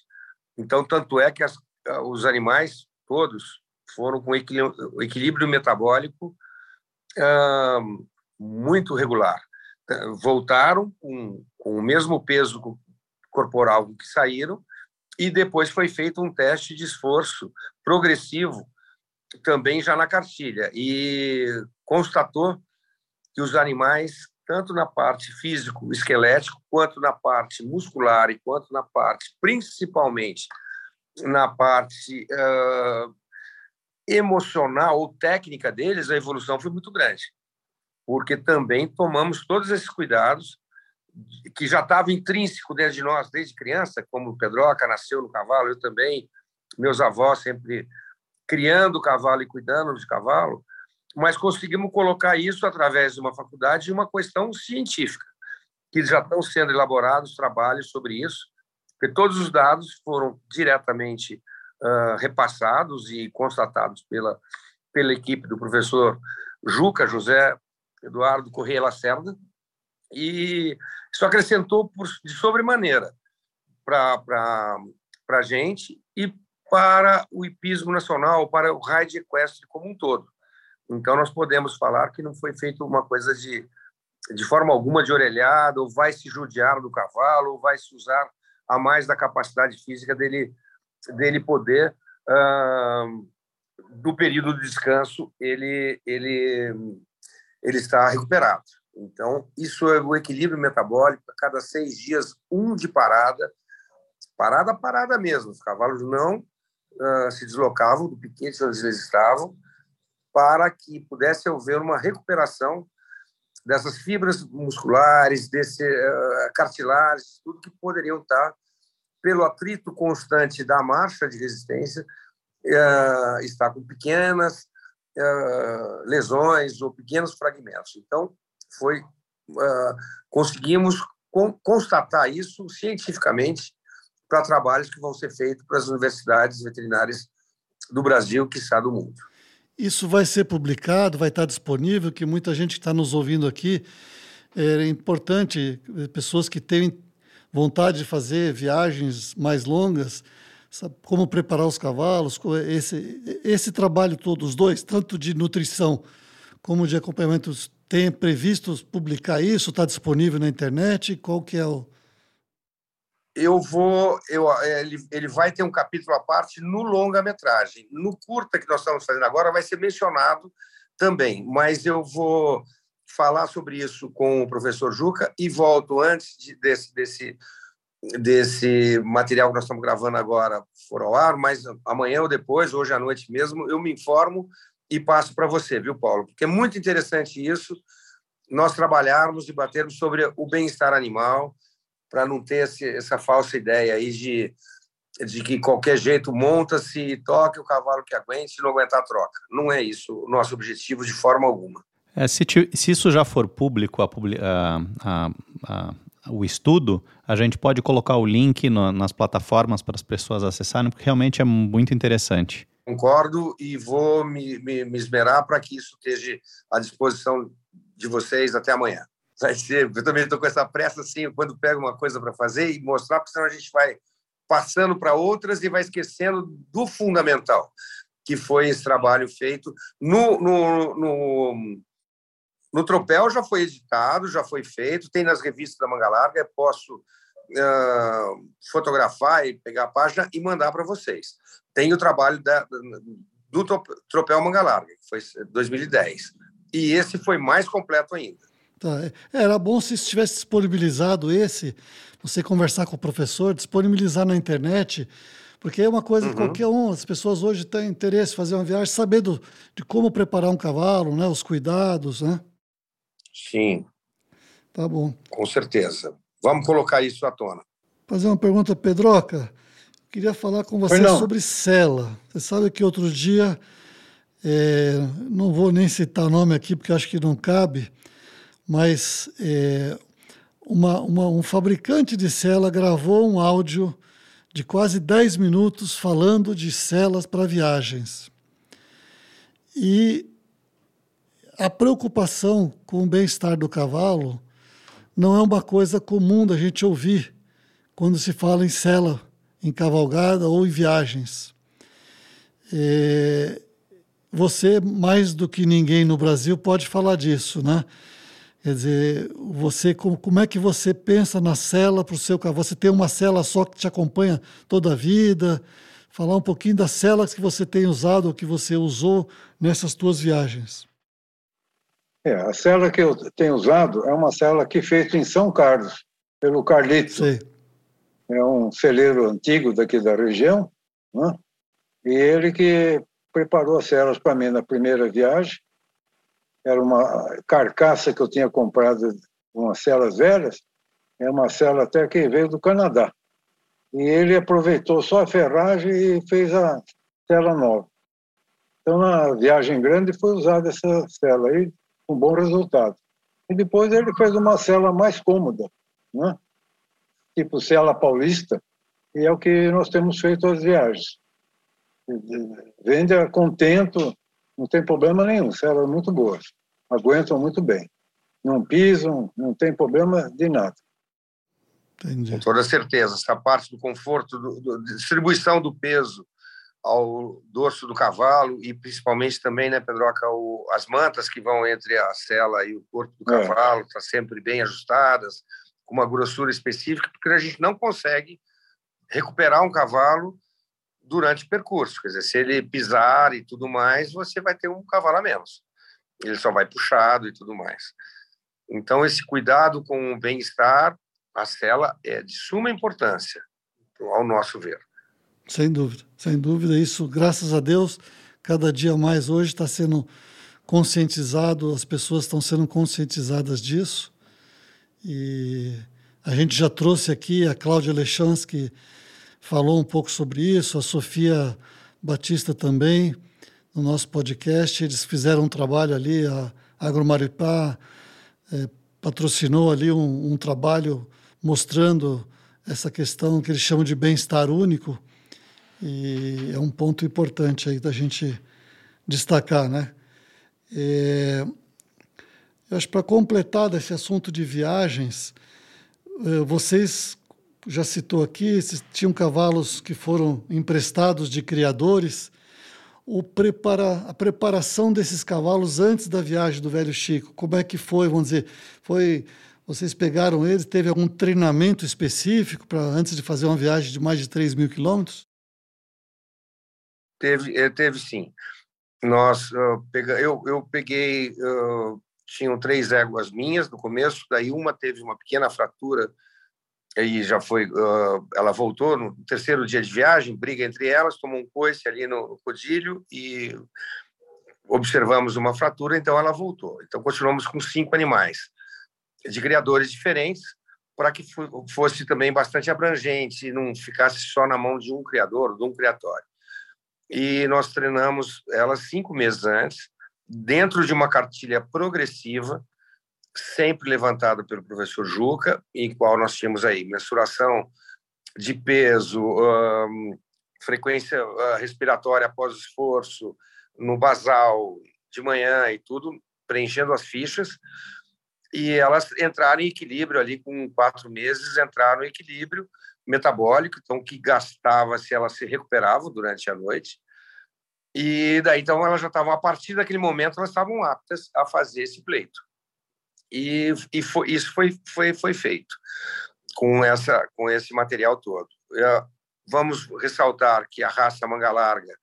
Então, tanto é que as, os animais todos foram com equilíbrio metabólico uh, muito regular. Voltaram com, com o mesmo peso corporal que saíram e depois foi feito um teste de esforço progressivo também já na cartilha. E constatou que os animais tanto na parte físico esquelético quanto na parte muscular e quanto na parte principalmente na parte uh, emocional ou técnica deles, a evolução foi muito grande, porque também tomamos todos esses cuidados que já estava intrínseco dentro de nós desde criança, como o Pedroca nasceu no cavalo, eu também, meus avós sempre criando o cavalo e cuidando de cavalo, mas conseguimos colocar isso através de uma faculdade e uma questão científica, que já estão sendo elaborados trabalhos sobre isso, porque todos os dados foram diretamente uh, repassados e constatados pela, pela equipe do professor Juca José Eduardo Correia Lacerda, e isso acrescentou por, de sobremaneira para a gente e para o hipismo nacional, para o raid equestre como um todo. Então, nós podemos falar que não foi feito uma coisa de, de forma alguma de orelhada, ou vai se judiar do cavalo, ou vai se usar a mais da capacidade física dele, dele poder, uh, do período de descanso, ele, ele, ele está recuperado. Então, isso é o equilíbrio metabólico, a cada seis dias, um de parada, parada, parada mesmo. Os cavalos não uh, se deslocavam do piquete onde eles estavam, para que pudesse haver uma recuperação dessas fibras musculares, desse uh, cartilagens, tudo que poderiam estar pelo atrito constante da marcha de resistência, uh, está com pequenas uh, lesões ou pequenos fragmentos. Então, foi uh, conseguimos con constatar isso cientificamente para trabalhos que vão ser feitos para as universidades veterinárias do Brasil, que está do mundo. Isso vai ser publicado, vai estar disponível, que muita gente que está nos ouvindo aqui, é importante, pessoas que têm vontade de fazer viagens mais longas, sabe, como preparar os cavalos, esse, esse trabalho todo, os dois, tanto de nutrição como de acompanhamento, tem previsto publicar isso? Está disponível na internet? Qual que é o... Eu vou, eu, ele, ele vai ter um capítulo à parte no longa-metragem. No curta que nós estamos fazendo agora vai ser mencionado também, mas eu vou falar sobre isso com o professor Juca e volto antes de, desse, desse, desse material que nós estamos gravando agora for ao ar, mas amanhã ou depois, hoje à noite mesmo, eu me informo e passo para você, viu, Paulo? Porque é muito interessante isso, nós trabalharmos e batermos sobre o bem-estar animal, para não ter esse, essa falsa ideia aí de, de que qualquer jeito monta-se e toque o cavalo que aguente, se não aguentar, troca. Não é isso o nosso objetivo de forma alguma. É, se, se, isso já for público, a, a, a, o estudo, a gente pode colocar o link no, nas plataformas para as pessoas acessarem, porque realmente é muito interessante. Concordo e vou me, me, me esmerar para que isso esteja à disposição de vocês até amanhã. Vai ser, eu também estou com essa pressa assim, quando pego uma coisa para fazer e mostrar, porque senão a gente vai passando para outras e vai esquecendo do fundamental, que foi esse trabalho feito no, no, no no Tropel já foi editado, já foi feito, tem nas revistas da Manga Larga, posso uh, fotografar e pegar a página e mandar para vocês. Tem o trabalho da, do Tropel Manga Larga, que foi 2010. E esse foi mais completo ainda. Tá. É, era bom se tivesse disponibilizado esse, você conversar com o professor, disponibilizar na internet, porque é uma coisa uhum. que qualquer um, as pessoas hoje têm interesse em fazer uma viagem, saber do, de como preparar um cavalo, né, os cuidados, né? Sim. Tá bom. Com certeza. Vamos colocar isso à tona. Fazer uma pergunta, Pedroca. Queria falar com você sobre cela. Você sabe que outro dia, é, não vou nem citar nome aqui porque acho que não cabe, mas é, uma, uma, um fabricante de cela gravou um áudio de quase 10 minutos falando de celas para viagens. E a preocupação com o bem-estar do cavalo não é uma coisa comum da gente ouvir quando se fala em cela, em cavalgada ou em viagens. É, você, mais do que ninguém no Brasil, pode falar disso, né? Quer dizer, você, como, como é que você pensa na cela para o seu carro? Você tem uma cela só que te acompanha toda a vida? Falar um pouquinho das celas que você tem usado, ou que você usou nessas tuas viagens. É, a cela que eu tenho usado é uma cela que feita em São Carlos, pelo Carlito. Sim. É um celeiro antigo daqui da região, né? e ele que preparou as celas para mim na primeira viagem era uma carcaça que eu tinha comprado, umas celas velhas, é uma cela até que veio do Canadá. E ele aproveitou só a ferragem e fez a cela nova. Então, na viagem grande, foi usada essa cela aí, com bom resultado. E depois ele fez uma cela mais cômoda, né? Tipo cela paulista, e é o que nós temos feito as viagens. Vende a contento, não tem problema nenhum, células muito boas, aguentam muito bem. Não pisam, não tem problema de nada. Entendi. Com toda certeza, essa parte do conforto, do, do, distribuição do peso ao dorso do cavalo e principalmente também, né, Pedroca, o, as mantas que vão entre a cela e o corpo do é. cavalo, tá sempre bem ajustadas, com uma grossura específica, porque a gente não consegue recuperar um cavalo durante o percurso. Quer dizer, se ele pisar e tudo mais, você vai ter um cavalo a menos. Ele só vai puxado e tudo mais. Então, esse cuidado com o bem-estar, a cela é de suma importância, ao nosso ver. Sem dúvida, sem dúvida. Isso, graças a Deus, cada dia mais hoje está sendo conscientizado, as pessoas estão sendo conscientizadas disso. E a gente já trouxe aqui a Cláudia Lechansky, falou um pouco sobre isso, a Sofia Batista também, no nosso podcast. Eles fizeram um trabalho ali, a Agromaripá é, patrocinou ali um, um, trabalho mostrando essa questão que eles chamam de bem-estar único, e é um ponto importante aí da gente destacar, né? É, eu acho para completar desse assunto de viagens, é, vocês já citou aqui, tinham cavalos que foram emprestados de criadores. O prepara, a preparação desses cavalos antes da viagem do velho Chico, como é que foi? Vamos dizer, foi vocês pegaram eles? Teve algum treinamento específico para antes de fazer uma viagem de mais de 3 mil quilômetros? Teve, eh, teve sim. Nós, pega, eu, eu peguei, uh, tinham três éguas minhas no começo, daí uma teve uma pequena fratura e já foi, uh, ela voltou no terceiro dia de viagem, briga entre elas, tomou um coice ali no, codilho e observamos uma fratura, então ela voltou. Então continuamos com cinco animais de criadores diferentes para que fosse também bastante abrangente e não ficasse só na mão de um criador, de um criatório. E nós treinamos elas cinco meses antes, dentro de uma cartilha progressiva, sempre levantado pelo professor Juca, em qual nós tínhamos aí mensuração de peso, um, frequência uh, respiratória após o esforço, no basal, de manhã e tudo, preenchendo as fichas, e elas entraram em equilíbrio ali com quatro meses, entraram em equilíbrio metabólico, então que gastava se elas se recuperavam durante a noite, e daí então elas já estavam a partir daquele momento elas estavam aptas a fazer esse pleito e, e foi, isso foi, foi, foi feito. com, essa, com esse material todo. Vamos ressaltar que a raça manga larga,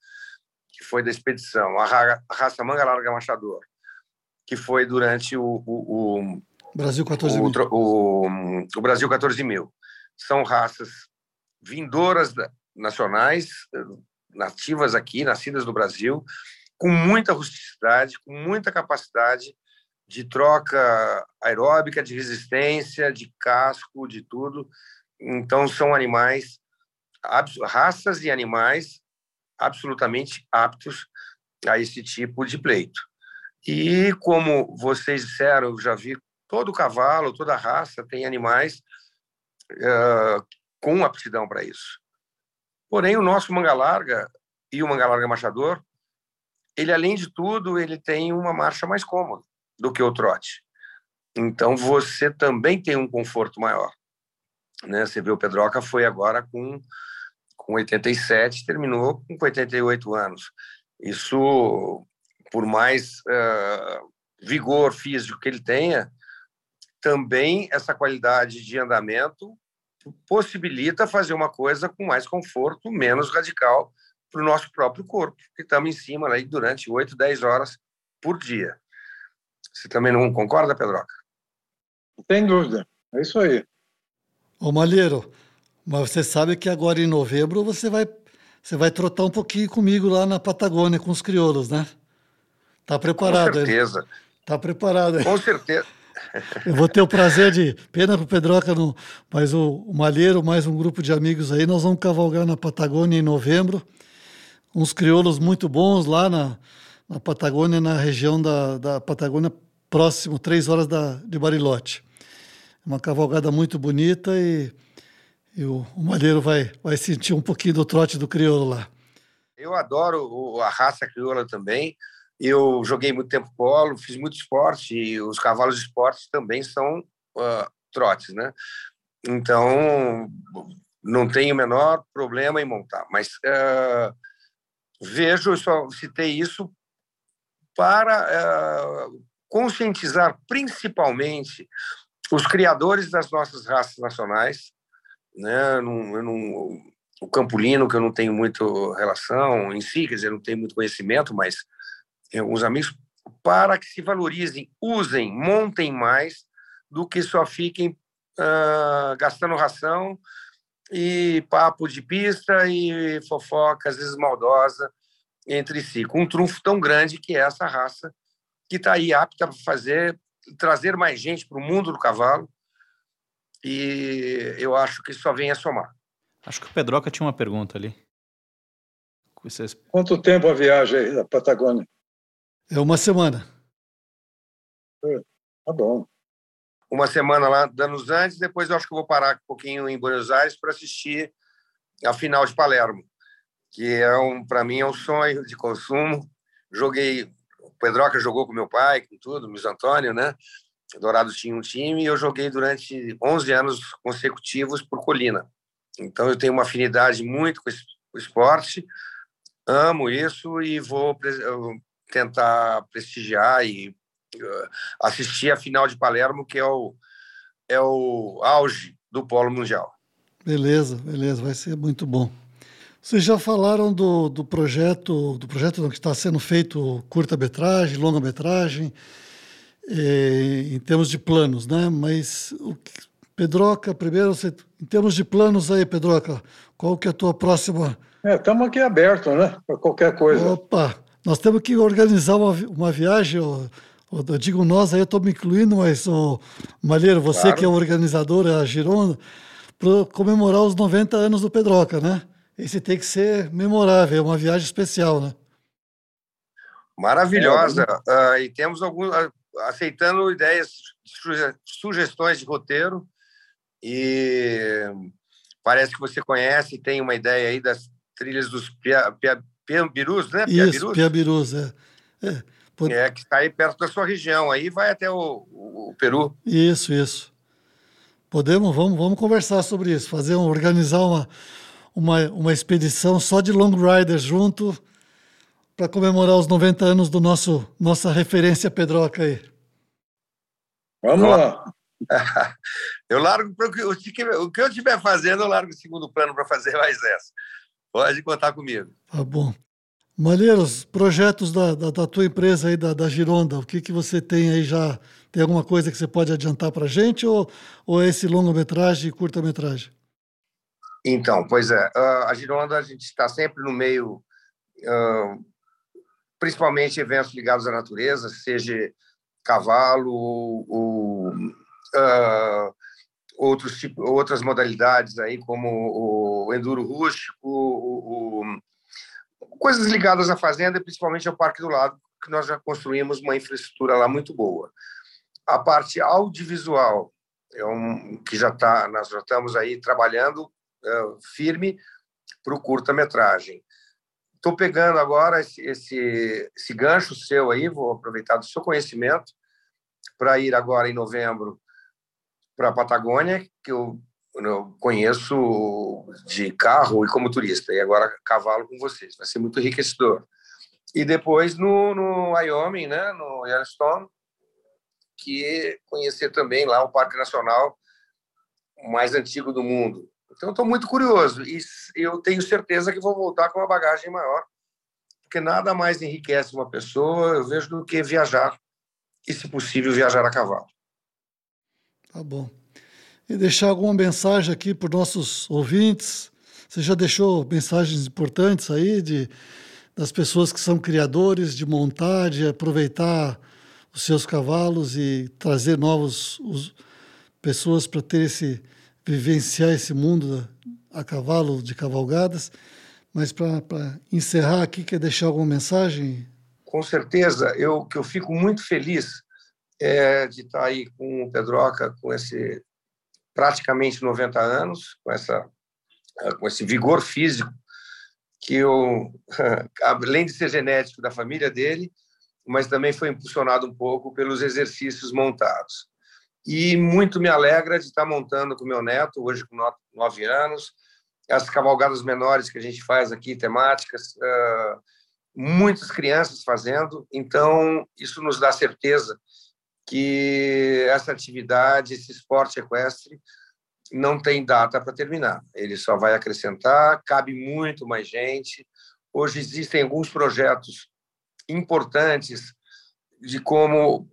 que foi da expedição, a, raça manga larga machador, que foi durante o, o, o Brasil 14 mil. O, o, Brasil 14 mil. São raças vindouras nacionais, nativas aqui, nascidas no Brasil, com muita rusticidade, com muita capacidade de troca aeróbica, de resistência, de casco, de tudo. Então, são animais, raças de animais absolutamente aptos a esse tipo de pleito. E, como vocês disseram, eu já vi todo cavalo, toda raça tem animais uh, com aptidão para isso. Porém, o nosso manga larga e o manga larga machador, ele além de tudo, ele tem uma marcha mais cômoda do que o trote. Então você também tem um conforto maior. Né? Você vê o Pedroca foi agora com com 87, terminou com 88 anos. Isso, por mais uh, vigor físico que ele tenha, também essa qualidade de andamento possibilita fazer uma coisa com mais conforto, menos radical para o nosso próprio corpo, que estamos em cima aí durante 8, 10 horas por dia. Você também não concorda, Pedroca? Sem dúvida, é isso aí. Ô Malheiro, mas você sabe que agora em novembro você vai, você vai trotar um pouquinho comigo lá na Patagônia com os crioulos, né? Tá preparado? Com certeza. Aí? Tá preparado. Aí. Com certeza. Eu vou ter o prazer de. Pena pro Pedroca, não, mas o, o Malheiro, mais um grupo de amigos aí, nós vamos cavalgar na Patagônia em novembro. Uns crioulos muito bons lá na, na Patagônia, na região da, da Patagônia, próximo, três horas da, de Barilote. Uma cavalgada muito bonita e, e o, o Malheiro vai, vai sentir um pouquinho do trote do crioulo lá. Eu adoro a raça crioula também. Eu joguei muito tempo polo, fiz muito esporte e os cavalos de esporte também são uh, trotes, né? Então, não tenho o menor problema em montar. Mas uh, vejo, eu só citei isso para uh, conscientizar principalmente os criadores das nossas raças nacionais, né? Não, não, o Campolino, que eu não tenho muito relação em si, quer dizer, não tenho muito conhecimento, mas alguns amigos, para que se valorizem, usem, montem mais do que só fiquem uh, gastando ração e papo de pista e fofoca, às vezes maldosa, entre si, com um trunfo tão grande que é essa raça que está aí apta para fazer, trazer mais gente para o mundo do cavalo e eu acho que só vem a somar. Acho que o Pedroca tinha uma pergunta ali. Vocês... Quanto tempo a viagem aí da Patagônia? É uma semana. É, tá bom. Uma semana lá, danos antes, depois eu acho que vou parar um pouquinho em Buenos Aires para assistir a final de Palermo, que é um, para mim é um sonho de consumo. Joguei, o Pedroca jogou com meu pai, com tudo, o Luiz Antônio, né? Dourados tinha um time e eu joguei durante 11 anos consecutivos por Colina. Então eu tenho uma afinidade muito com o esporte, amo isso e vou tentar prestigiar e uh, assistir a final de Palermo, que é o, é o auge do polo mundial. Beleza, beleza, vai ser muito bom. Vocês já falaram do, do projeto, do projeto que está sendo feito curta-metragem, longa-metragem, eh, em termos de planos, né? Mas o que, Pedroca, primeiro, você, em termos de planos aí, Pedroca, qual que é a tua próxima? Estamos é, aqui abertos, né? Para qualquer coisa. Opa, nós temos que organizar uma, uma viagem, eu, eu digo nós, aí eu estou me incluindo, mas o Malheiro, você claro. que é o organizador, é a Gironda, para comemorar os 90 anos do Pedroca, né? Esse tem que ser memorável, é uma viagem especial, né? Maravilhosa. É, uh, e temos alguns uh, aceitando ideias, suge sugestões de roteiro. E parece que você conhece, tem uma ideia aí das trilhas dos Pia, Pia, Piambirus, né? Isso, Piambirus, é. É, por... é, que está aí perto da sua região, aí vai até o, o, o, Peru. Isso, isso. Podemos, vamos, vamos conversar sobre isso, fazer um, organizar uma, uma, uma expedição só de long riders junto para comemorar os 90 anos do nosso nossa referência Pedroca aí. Vamos lá. Eu largo o que, o que eu estiver fazendo, eu largo o segundo plano para fazer mais essa. Pode contar comigo. Tá bom. Malheiros, projetos da, da, da, tua empresa aí, da, da Gironda, o que, que você tem aí já? Tem alguma coisa que você pode adiantar para a gente ou, ou é esse longa-metragem e curta-metragem? Então, pois é. A Gironda, a gente está sempre no meio, principalmente eventos ligados à natureza, seja cavalo ou, outros tipo, outras modalidades aí, como o enduro rústico, o, o, coisas ligadas à fazenda, principalmente ao Parque do Lado, que nós já construímos uma infraestrutura lá muito boa. A parte audiovisual, é um, que já está, nós já estamos aí trabalhando é, firme para o curta-metragem. Estou pegando agora esse, esse, esse gancho seu aí, vou aproveitar do seu conhecimento para ir agora em novembro para a Patagônia, que eu, eu, conheço de carro e como turista, e agora cavalo com vocês. Vai ser muito enriquecedor. E depois no, no Wyoming, né, no Yellowstone, que conhecer também lá o Parque Nacional mais antigo do mundo. Então, estou muito curioso e eu tenho certeza que vou voltar com uma bagagem maior, porque nada mais enriquece uma pessoa, eu vejo, do que viajar e, se possível, viajar a cavalo. Tá bom. E deixar alguma mensagem aqui para os nossos ouvintes. Você já deixou mensagens importantes aí de, das pessoas que são criadores, de montar, de aproveitar os seus cavalos e trazer novas pessoas para ter esse vivenciar esse mundo a cavalo de cavalgadas. Mas para encerrar aqui, quer deixar alguma mensagem? Com certeza, eu que eu fico muito feliz é, de estar aí com o Pedroca, com esse praticamente 90 anos, com, essa, com esse vigor físico, que eu, além de ser genético da família dele, mas também foi impulsionado um pouco pelos exercícios montados. E muito me alegra de estar montando com meu neto, hoje com nove anos, as cavalgadas menores que a gente faz aqui, temáticas, uh, muitas crianças fazendo, então isso nos dá certeza que essa atividade, esse esporte equestre, não tem data para terminar. Ele só vai acrescentar, cabe muito mais gente. Hoje existem alguns projetos importantes de como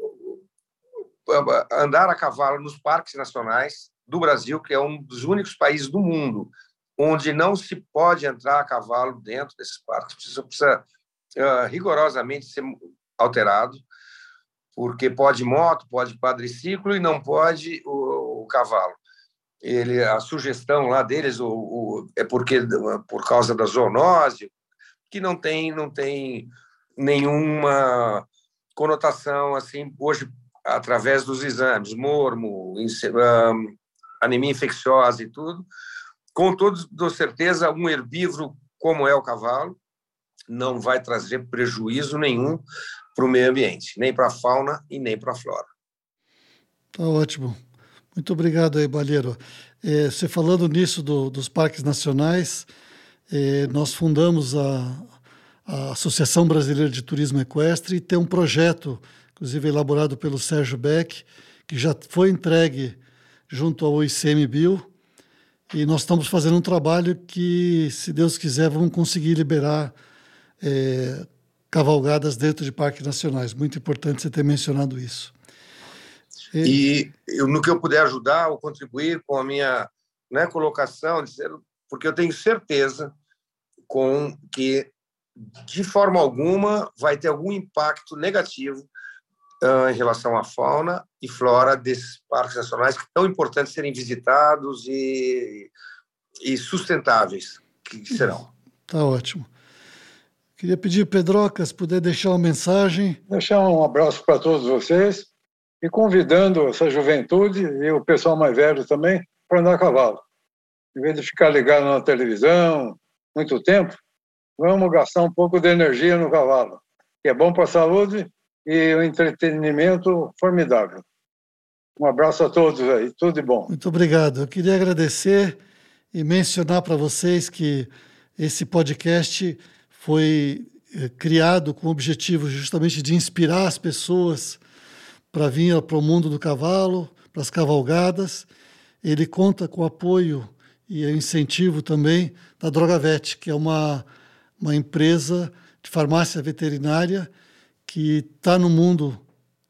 andar a cavalo nos parques nacionais do Brasil, que é um dos únicos países do mundo onde não se pode entrar a cavalo dentro desses parques. Precisa, precisa uh, rigorosamente ser alterado porque pode moto, pode quadriciclo e não pode o, o cavalo. Ele, a sugestão lá deles o, o, é porque por causa da zoonose, que não tem não tem nenhuma conotação assim hoje através dos exames, mormo, anemia infecciosa e tudo. Com toda certeza, um herbívoro como é o cavalo não vai trazer prejuízo nenhum para o meio ambiente, nem para a fauna e nem para a flora. Tá ótimo. Muito obrigado aí, Balheiro. É, você falando nisso do, dos parques nacionais, é, nós fundamos a, a Associação Brasileira de Turismo Equestre e tem um projeto, inclusive elaborado pelo Sérgio Beck, que já foi entregue junto ao ICMBio, e nós estamos fazendo um trabalho que, se Deus quiser, vamos conseguir liberar é, cavalgadas dentro de parques nacionais. Muito importante você ter mencionado isso. E, e eu, no que eu puder ajudar ou contribuir com a minha né, colocação, porque eu tenho certeza com que de forma alguma vai ter algum impacto negativo uh, em relação à fauna e flora desses parques nacionais que são tão importantes serem visitados e, e sustentáveis que serão. Tá ótimo. Queria pedir, Pedroca, se puder deixar uma mensagem. Deixar um abraço para todos vocês e convidando essa juventude e o pessoal mais velho também para andar a cavalo. Em vez de ficar ligado na televisão muito tempo, vamos gastar um pouco de energia no cavalo, que é bom para a saúde e um entretenimento formidável. Um abraço a todos aí, tudo de bom. Muito obrigado. Eu queria agradecer e mencionar para vocês que esse podcast foi eh, criado com o objetivo justamente de inspirar as pessoas para vir para o mundo do cavalo, para as cavalgadas, ele conta com o apoio e incentivo também da Drogavet, que é uma, uma empresa de farmácia veterinária que está no mundo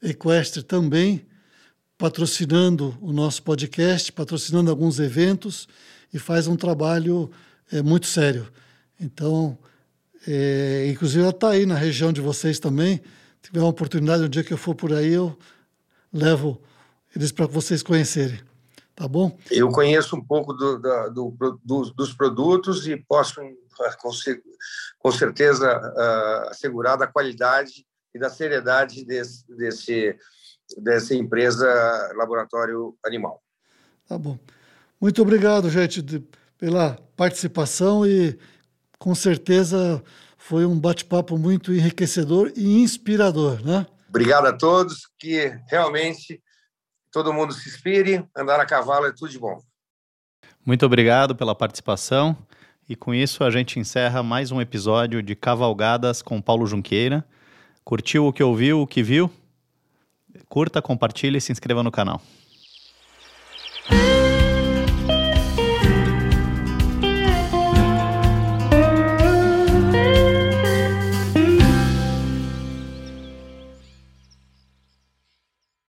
equestre também, patrocinando o nosso podcast, patrocinando alguns eventos e faz um trabalho é, muito sério. Então, é, inclusive ela está aí na região de vocês também. Se tiver uma oportunidade, um dia que eu for por aí, eu levo eles para vocês conhecerem. Tá bom? Eu conheço um pouco do, do, do, dos produtos e posso, com, com certeza, uh, assegurar da qualidade e da seriedade desse, desse, dessa empresa Laboratório Animal. Tá bom. Muito obrigado, gente, de, pela participação e com certeza foi um bate-papo muito enriquecedor e inspirador, né? Obrigado a todos, que realmente todo mundo se inspire, andar a cavalo é tudo de bom. Muito obrigado pela participação. E com isso a gente encerra mais um episódio de Cavalgadas com Paulo Junqueira. Curtiu o que ouviu, o que viu? Curta, compartilhe e se inscreva no canal.